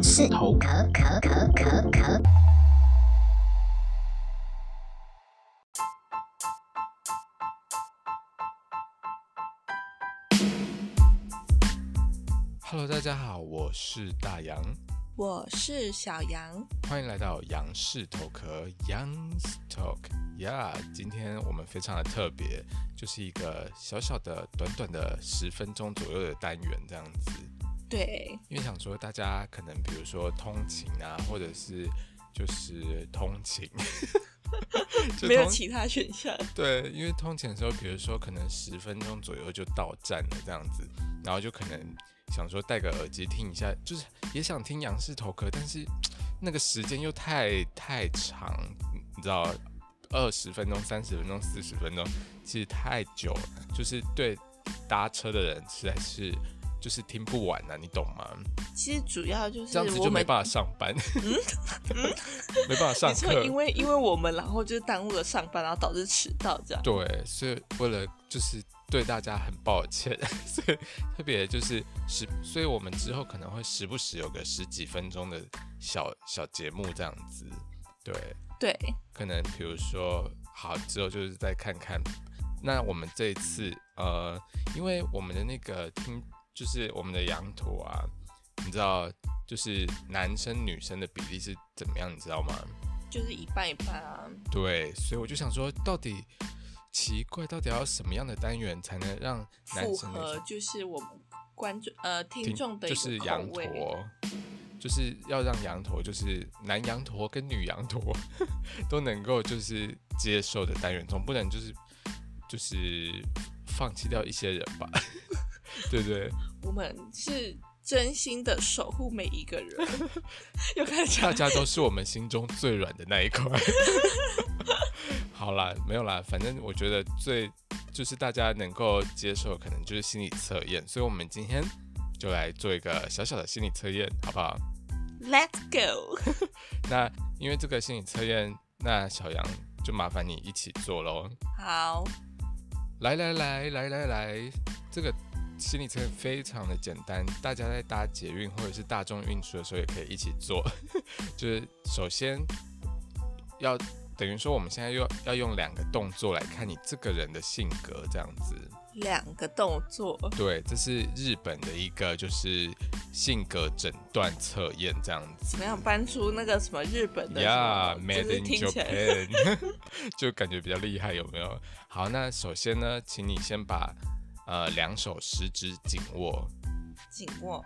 杨氏头壳壳壳壳壳。Hello，大家好，我是大杨，我是小杨，欢迎来到杨氏头壳 Young's Talk。呀，今天我们非常的特别，就是一个小小的、短短的十分钟左右的单元这样子。对，因为想说大家可能比如说通勤啊，或者是就是通勤，通没有其他选项。对，因为通勤的时候，比如说可能十分钟左右就到站了这样子，然后就可能。想说戴个耳机听一下，就是也想听杨氏头壳，但是那个时间又太太长，你知道，二十分钟、三十分钟、四十分钟，其实太久了，就是对搭车的人实在是就是听不完啊，你懂吗？其实主要就是这样子就没办法上班，嗯？嗯、没办法上课，因为因为我们然后就耽误了上班，然后导致迟到这样。对，所以为了就是。对大家很抱歉，所以特别就是时，所以我们之后可能会时不时有个十几分钟的小小节目这样子，对。对，可能比如说好之后就是再看看，那我们这一次呃，因为我们的那个听就是我们的羊驼啊，你知道就是男生女生的比例是怎么样，你知道吗？就是一半一半啊。对，所以我就想说到底。奇怪，到底要什么样的单元才能让男生符合就是我们观众呃听众的就是羊驼，就是要让羊驼就是男羊驼跟女羊驼 都能够就是接受的单元，总不能就是就是放弃掉一些人吧？对不对？我们是真心的守护每一个人，有看大家都是我们心中最软的那一块。好啦，没有啦，反正我觉得最就是大家能够接受，可能就是心理测验，所以我们今天就来做一个小小的心理测验，好不好？Let's go。那因为这个心理测验，那小杨就麻烦你一起做喽。好，来来来来来来，这个心理测验非常的简单，大家在搭捷运或者是大众运输的时候也可以一起做。就是首先要。等于说，我们现在要要用两个动作来看你这个人的性格，这样子。两个动作。对，这是日本的一个就是性格诊断测验，这样子。怎么样搬出那个什么日本的？Yeah，Made in Japan，就感觉比较厉害，有没有？好，那首先呢，请你先把呃两手食指紧握。紧握。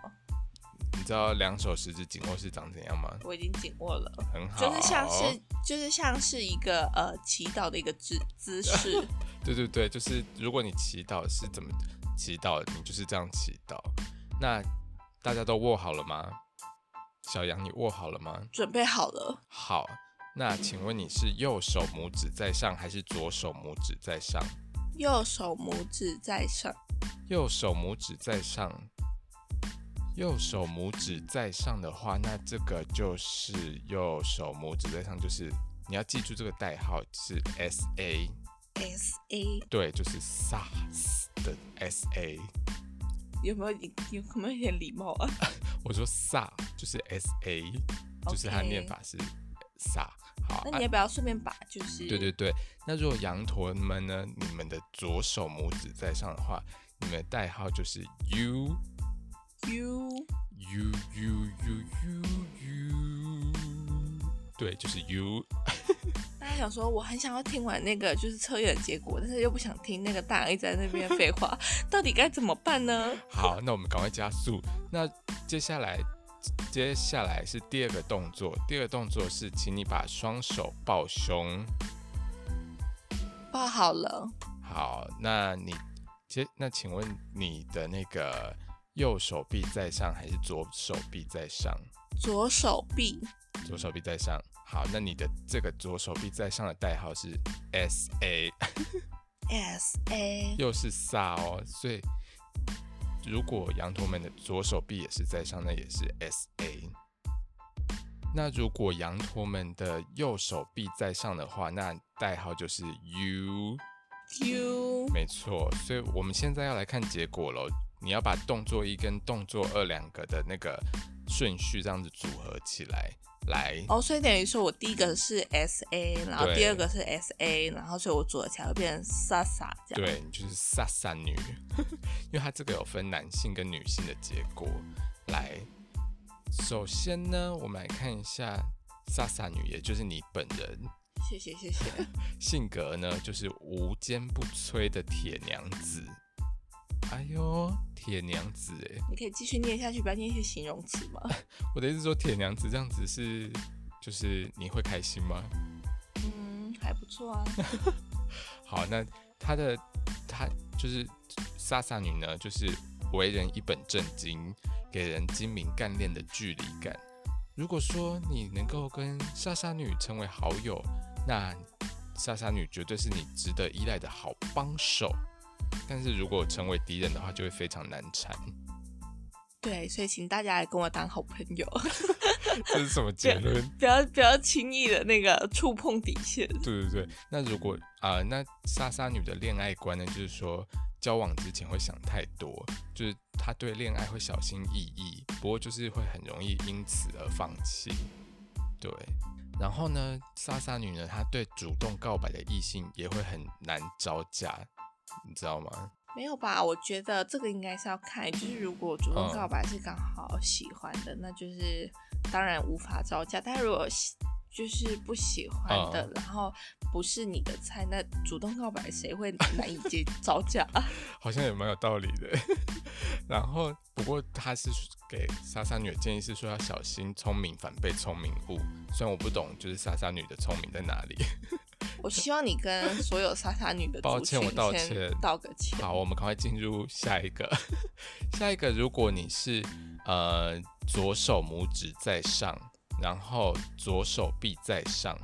你知道两手食指紧握是长怎样吗？我已经紧握了，很好，就是像是就是像是一个呃祈祷的一个姿姿势。对对对，就是如果你祈祷是怎么祈祷，你就是这样祈祷。那大家都握好了吗？小杨，你握好了吗？准备好了。好，那请问你是右手拇指在上还是左手拇指在上？右手拇指在上。右手拇指在上。右手拇指在上的话，那这个就是右手拇指在上，就是你要记住这个代号是 S A S A，对，就是 SARS 的 S A。有没有有没有一点礼貌啊？我说 SA 就是 S A，就是它念法是 SA。好，那你要不要顺便把就是？对对对，那如果羊驼们呢，你们的左手拇指在上的话，你们的代号就是 U。U U U U U U，对，就是 U。大家想说，我很想要听完那个就是测验的结果，但是又不想听那个大人一直在那边废话，到底该怎么办呢？好，那我们赶快加速。那接下来，接下来是第二个动作。第二个动作是，请你把双手抱胸。抱好了。好，那你接，那请问你的那个。右手臂在上还是左手臂在上？左手臂。左手臂在上。好，那你的这个左手臂在上的代号是 S A。S A。又是 SA 哦，所以如果羊驼们的左手臂也是在上，那也是 S A。那如果羊驼们的右手臂在上的话，那代号就是 U。U。没错，所以我们现在要来看结果喽。你要把动作一跟动作二两个的那个顺序这样子组合起来来。哦，所以等于说我第一个是 S A，然后第二个是 S A，然后所以我组合起来会变成 Sasa 这样。对，就是 Sasa 女，因为它这个有分男性跟女性的结果。来，首先呢，我们来看一下 Sasa 女，也就是你本人。谢谢谢谢。性格呢，就是无坚不摧的铁娘子。哎呦，铁娘子哎！你可以继续念下去，不要念一些形容词吗？我的意思说，铁娘子这样子是，就是你会开心吗？嗯，还不错啊。好，那她的她就是莎莎女呢，就是为人一本正经，给人精明干练的距离感。如果说你能够跟莎莎女成为好友，那莎莎女绝对是你值得依赖的好帮手。但是如果成为敌人的话，就会非常难缠。对，所以请大家来跟我当好朋友。这是什么结论？不要不要轻易的那个触碰底线。对对对，那如果啊、呃，那莎莎女的恋爱观呢，就是说交往之前会想太多，就是她对恋爱会小心翼翼，不过就是会很容易因此而放弃。对，然后呢，莎莎女呢，她对主动告白的异性也会很难招架。你知道吗？没有吧？我觉得这个应该是要看，就是如果主动告白是刚好喜欢的，嗯、那就是当然无法招架。但如果就是不喜欢的，嗯、然后不是你的菜，那主动告白谁会难以接 招架？好像也蛮有道理的。然后不过他是给莎莎女的建议是说要小心聪明反被聪明误。虽然我不懂，就是莎莎女的聪明在哪里。我希望你跟所有莎莎女的抱歉，我道歉，道个歉。好，我们赶快进入下一个。下一个，如果你是呃左手拇指在上，然后左手臂在上，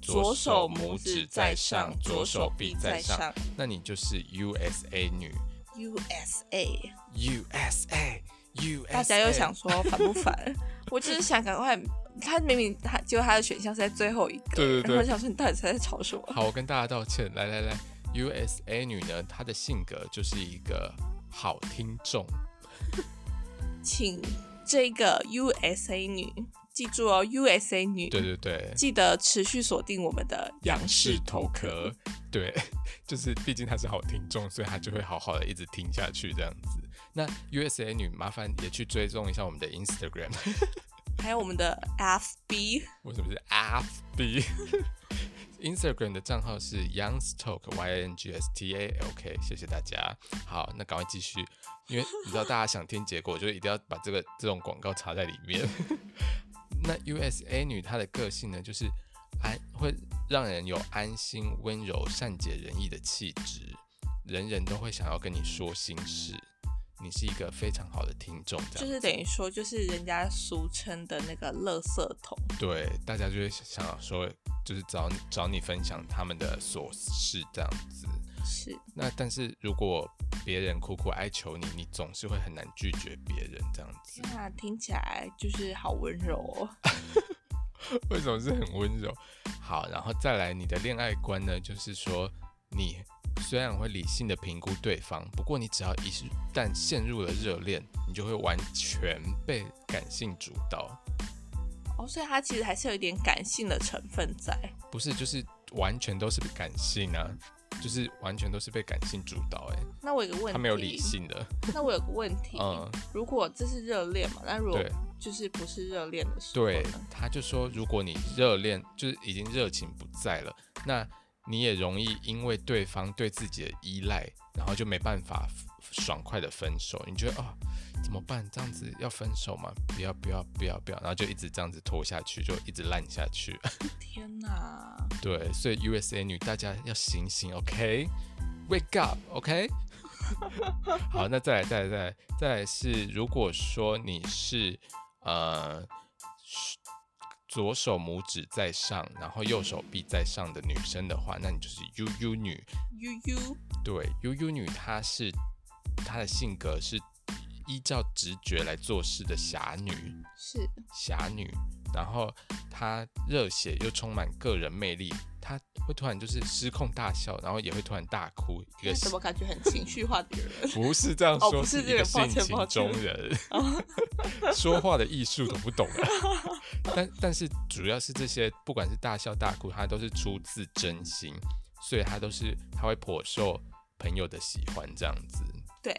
左手拇指在上，左手臂在上，在上那你就是 USA 女。USA，USA，USA。大家又想说烦不烦？我只是想赶快。他明明他就他的选项是在最后一个，对对对，然后我想说你到底在吵什么？好，我跟大家道歉。来来来，USA 女呢，她的性格就是一个好听众，请这个 USA 女记住哦，USA 女，对对对，记得持续锁定我们的仰视头壳，对，就是毕竟她是好听众，所以她就会好好的一直听下去这样子。那 USA 女，麻烦也去追踪一下我们的 Instagram。还有我们的 FB，为什么是 FB？Instagram 的账号是 Youngstalk Y N G S T A L K，谢谢大家。好，那赶快继续，因为你知道大家想听结果，就一定要把这个这种广告插在里面。那 USA 女她的个性呢，就是安会让人有安心、温柔、善解人意的气质，人人都会想要跟你说心事。你是一个非常好的听众，就是等于说，就是人家俗称的那个垃圾桶。对，大家就会想要说，就是找你找你分享他们的琐事这样子。是。那但是如果别人苦苦哀求你，你总是会很难拒绝别人这样子。那听起来就是好温柔哦。为什么是很温柔？好，然后再来你的恋爱观呢？就是说你。虽然会理性的评估对方，不过你只要一旦陷入了热恋，你就会完全被感性主导。哦，所以他其实还是有一点感性的成分在。不是，就是完全都是感性啊，就是完全都是被感性主导。哎，那我有个问题，他没有理性的。那我有个问题，嗯，如果这是热恋嘛，那如果就是不是热恋的时候，对，他就说，如果你热恋，就是已经热情不在了，那。你也容易因为对方对自己的依赖，然后就没办法爽快的分手。你觉得哦，怎么办？这样子要分手吗？不要不要不要不要，然后就一直这样子拖下去，就一直烂下去。天哪！对，所以 USA 女大家要醒醒，OK？Wake up，OK？好，那再来再来再来再来是，如果说你是呃。左手拇指在上，然后右手臂在上的女生的话，那你就是 UU 女。UU 对，UU 女她是她的性格是依照直觉来做事的侠女，是侠女。然后她热血又充满个人魅力，她会突然就是失控大笑，然后也会突然大哭。一个什么感觉很情绪化的人？不是这样说，哦、不是这个性情中人，说话的艺术都不懂了。但但是主要是这些，不管是大笑大哭，他都是出自真心，所以他都是他会颇受朋友的喜欢这样子。对。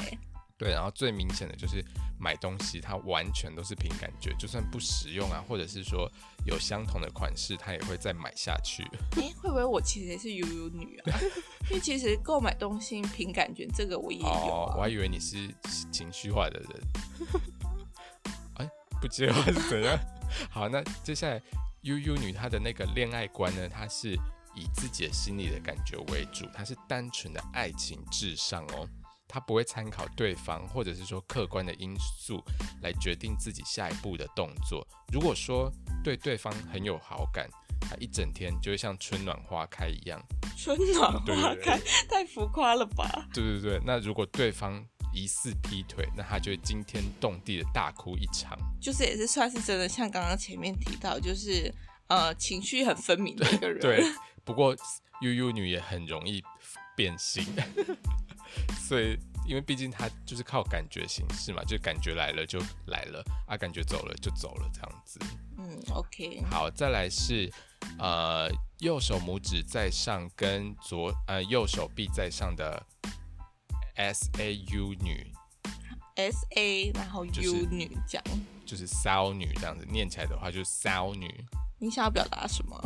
对，然后最明显的就是买东西，它完全都是凭感觉，就算不实用啊，或者是说有相同的款式，它也会再买下去。哎，会不会我其实也是悠悠女啊？因为其实购买东西凭感觉，这个我也有、啊。哦，我还以为你是情绪化的人。哎，不接话是怎样？好，那接下来悠悠女她的那个恋爱观呢？她是以自己的心里的感觉为主，她是单纯的爱情至上哦。他不会参考对方，或者是说客观的因素来决定自己下一步的动作。如果说对对方很有好感，他一整天就会像春暖花开一样。春暖花开，太浮夸了吧？对对对，那如果对方疑似劈腿，那他就会惊天动地的大哭一场。就是也是算是真的，像刚刚前面提到，就是呃情绪很分明的一个人。对，对，不过悠悠女也很容易变心。所以，因为毕竟他就是靠感觉行事嘛，就感觉来了就来了啊，感觉走了就走了这样子。嗯，OK。好，再来是呃右手拇指在上跟左呃右手臂在上的 S A U 女，S A 然后 U 女这样，就是骚女这样子，念起来的话就是骚女。你想要表达什么？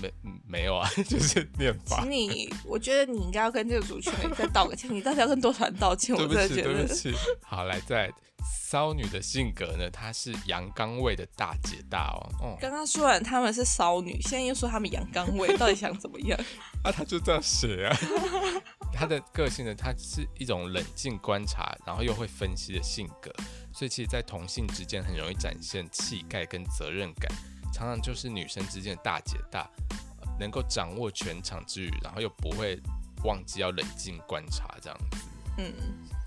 没没有啊，就是念法。请你，我觉得你应该要跟这个主持人再道个歉。你到底要跟多少人道歉？我真的觉得。对不起，好，来，在骚女的性格呢，她是阳刚味的大姐大哦。哦，刚刚说完他们是骚女，现在又说他们阳刚味，到底想怎么样？啊，他就这样写啊。他的个性呢，他是一种冷静观察，然后又会分析的性格，所以其实，在同性之间很容易展现气概跟责任感。常常就是女生之间的大姐大，能够掌握全场之余，然后又不会忘记要冷静观察这样子。嗯，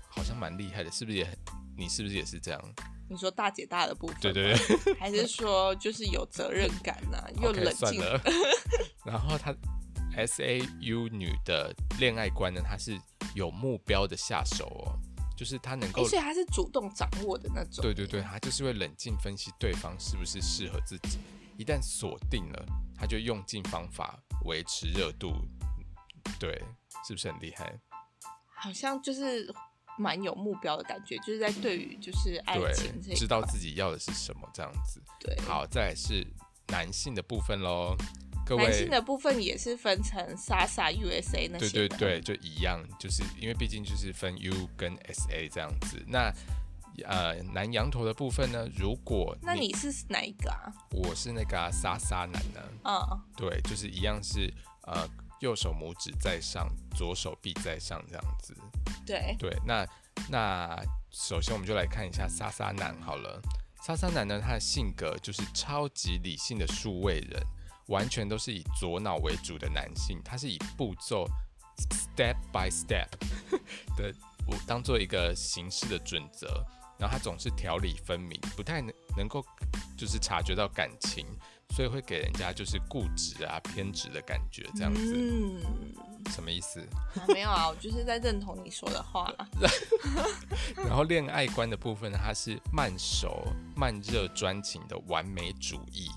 好像蛮厉害的，是不是也很？你是不是也是这样？你说大姐大的部分？对对对。还是说就是有责任感呐、啊，又冷静。Okay, 然后她 S A U 女的恋爱观呢，她是有目标的下手哦。就是他能够，而且他是主动掌握的那种。对对对，他就是会冷静分析对方是不是适合自己，一旦锁定了，他就用尽方法维持热度。对，是不是很厉害？好像就是蛮有目标的感觉，就是在对于就是爱情这，知道自己要的是什么这样子。对，好，再来是男性的部分喽。男性的部分也是分成 Sasa USA 那些，对对对，就一样，就是因为毕竟就是分 U 跟 SA 这样子。那呃，男羊头的部分呢？如果那你是哪一个啊？我是那个 Sasa 男呢。嗯，对，就是一样是呃，右手拇指在上，左手臂在上这样子。对对，那那首先我们就来看一下 Sasa 男好了。Sasa 男呢，他的性格就是超级理性的数位人。完全都是以左脑为主的男性，他是以步骤 step by step 的，我当做一个行事的准则，然后他总是条理分明，不太能能够就是察觉到感情，所以会给人家就是固执啊偏执的感觉，这样子。嗯，什么意思？啊，没有啊，我就是在认同你说的话。然后恋爱观的部分呢，他是慢熟、慢热、专情的完美主义。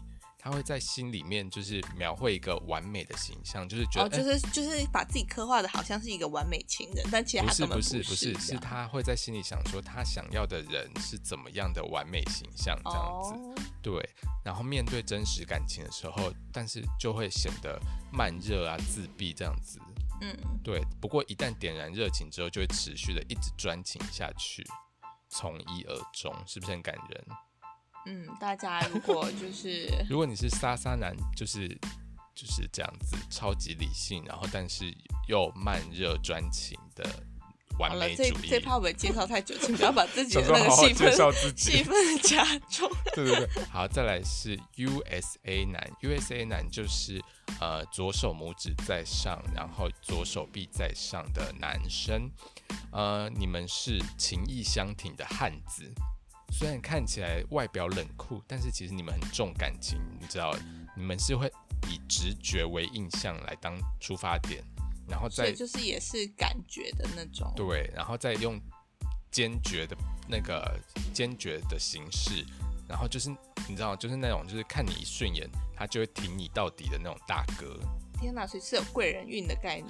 他会在心里面就是描绘一个完美的形象，就是觉得，哦、就是、欸、就是把自己刻画的好像是一个完美情人，但其实他不是，不是，不是，是他会在心里想说他想要的人是怎么样的完美形象这样子，哦、对。然后面对真实感情的时候，但是就会显得慢热啊、自闭这样子，嗯，对。不过一旦点燃热情之后，就会持续的一直专情下去，从一而终，是不是很感人？嗯，大家如果就是 如果你是莎莎男，就是就是这样子，超级理性，然后但是又慢热专情的完美主义。这这怕我们介绍太久，请不要把自己的那个戏份戏份加重。对对对，好，再来是 USA 男，USA 男就是呃左手拇指在上，然后左手臂在上的男生。呃，你们是情意相挺的汉子，虽然看起来外表冷酷，但是其实你们很重感情，你知道，你们是会以直觉为印象来当出发点。然后再就是也是感觉的那种，对，然后再用坚决的那个坚决的形式，然后就是你知道，就是那种就是看你一顺眼，他就会挺你到底的那种大哥。天哪，所以是有贵人运的概念。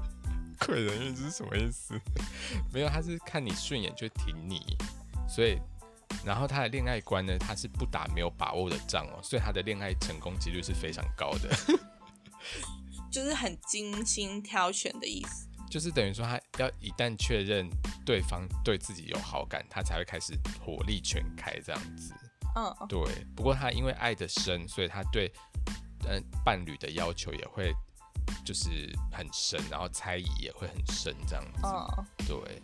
贵人运是什么意思？没有，他是看你顺眼就挺你，所以然后他的恋爱观呢，他是不打没有把握的仗哦，所以他的恋爱成功几率是非常高的。就是很精心挑选的意思，就是等于说他要一旦确认对方对自己有好感，他才会开始火力全开这样子。嗯，对。不过他因为爱的深，所以他对嗯伴侣的要求也会就是很深，然后猜疑也会很深这样子。嗯，对。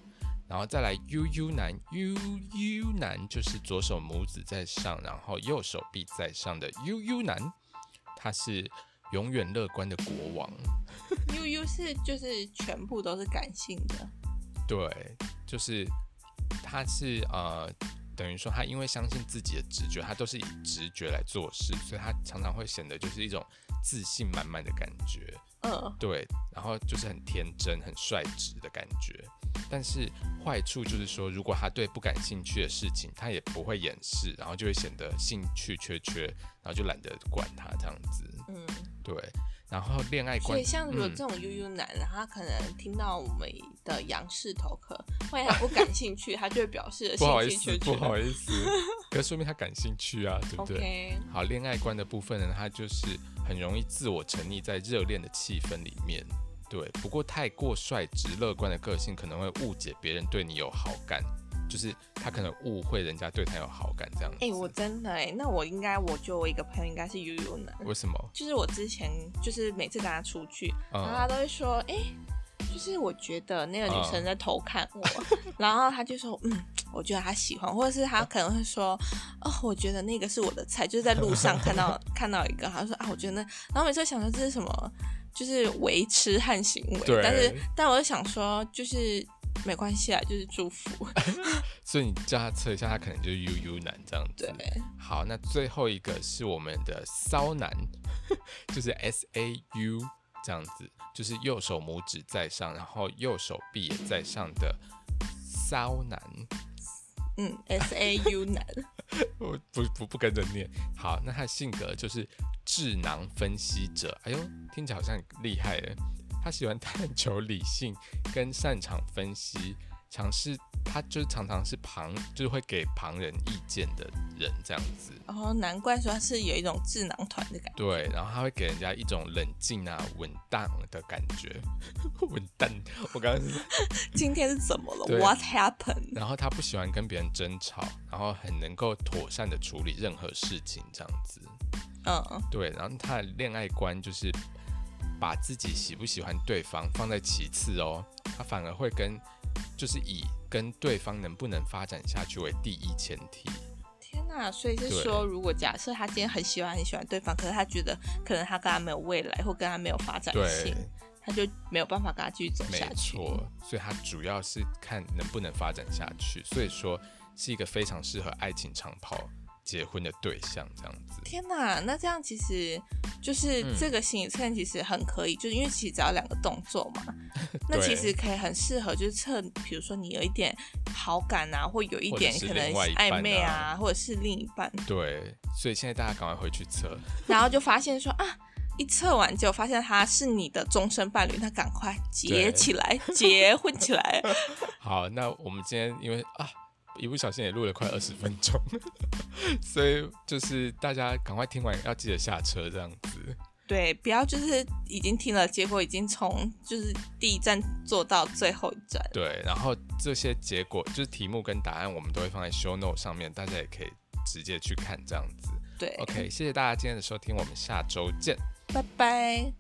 然后再来 UU 男，UU 男就是左手拇指在上，然后右手臂在上的 UU 男，他是。永远乐观的国王，U U 是就是全部都是感性的，对，就是他是呃，等于说他因为相信自己的直觉，他都是以直觉来做事，所以他常常会显得就是一种自信满满的感觉，嗯，对，然后就是很天真、很率直的感觉。但是坏处就是说，如果他对不感兴趣的事情，他也不会掩饰，然后就会显得兴趣缺缺，然后就懒得管他这样子，嗯。对，然后恋爱观，所以像如果这种悠悠男，然后他可能听到我们的杨氏头壳，万一他不感兴趣，他就会表示 不好意思，不好意思，可是说明他感兴趣啊，对不对. 好，恋爱观的部分呢，他就是很容易自我沉溺在热恋的气氛里面，对。不过太过率直乐观的个性，可能会误解别人对你有好感。就是他可能误会人家对他有好感这样子。哎、欸，我真的哎、欸，那我应该，我觉得我一个朋友应该是悠悠男。为什么？就是我之前就是每次跟他出去，嗯、然后他都会说，哎、欸，就是我觉得那个女生在偷看我，嗯、然后她就说，嗯，我觉得她喜欢，或者是她可能会说，哦，我觉得那个是我的菜，就是在路上看到 看到一个，他说啊，我觉得那，然后每次想说这是什么，就是维持和行为，但是但我就想说，就是。没关系啊，就是祝福。所以你叫他测一下，他可能就是 UU 男这样子。对。好，那最后一个是我们的骚男，就是 SAU 这样子，就是右手拇指在上，然后右手臂也在上的骚男。嗯，SAU 男。我不不不跟着念。好，那他的性格就是智囊分析者。哎呦，听起来好像很厉害耶。他喜欢探求理性，跟擅长分析，尝试他就是常常是旁，就是会给旁人意见的人这样子。哦，难怪说他是有一种智囊团的感觉。对，然后他会给人家一种冷静啊、稳当的感觉。稳当，我刚刚是 今天是怎么了？What happened？然后他不喜欢跟别人争吵，然后很能够妥善的处理任何事情这样子。嗯，对，然后他的恋爱观就是。把自己喜不喜欢对方放在其次哦，他反而会跟，就是以跟对方能不能发展下去为第一前提。天哪，所以是说，如果假设他今天很喜欢很喜欢对方，可是他觉得可能他跟他没有未来，或跟他没有发展性，他就没有办法跟他继续走下去。没错，所以他主要是看能不能发展下去，所以说是一个非常适合爱情长跑结婚的对象这样子。天哪，那这样其实就是这个心理测验其实很可以，嗯、就是因为其实只要两个动作嘛，那其实可以很适合就是测，比如说你有一点好感啊，或有一点可能暧昧啊，或者是另一半。对，所以现在大家赶快回去测，然后就发现说啊，一测完就发现他是你的终身伴侣，那赶快结起来，结婚起来。好，那我们今天因为啊。一不小心也录了快二十分钟，所以就是大家赶快听完要记得下车这样子。对，不要就是已经听了，结果已经从就是第一站坐到最后一站。对，然后这些结果就是题目跟答案，我们都会放在 show note 上面，大家也可以直接去看这样子。对，OK，谢谢大家今天的收听，我们下周见，拜拜。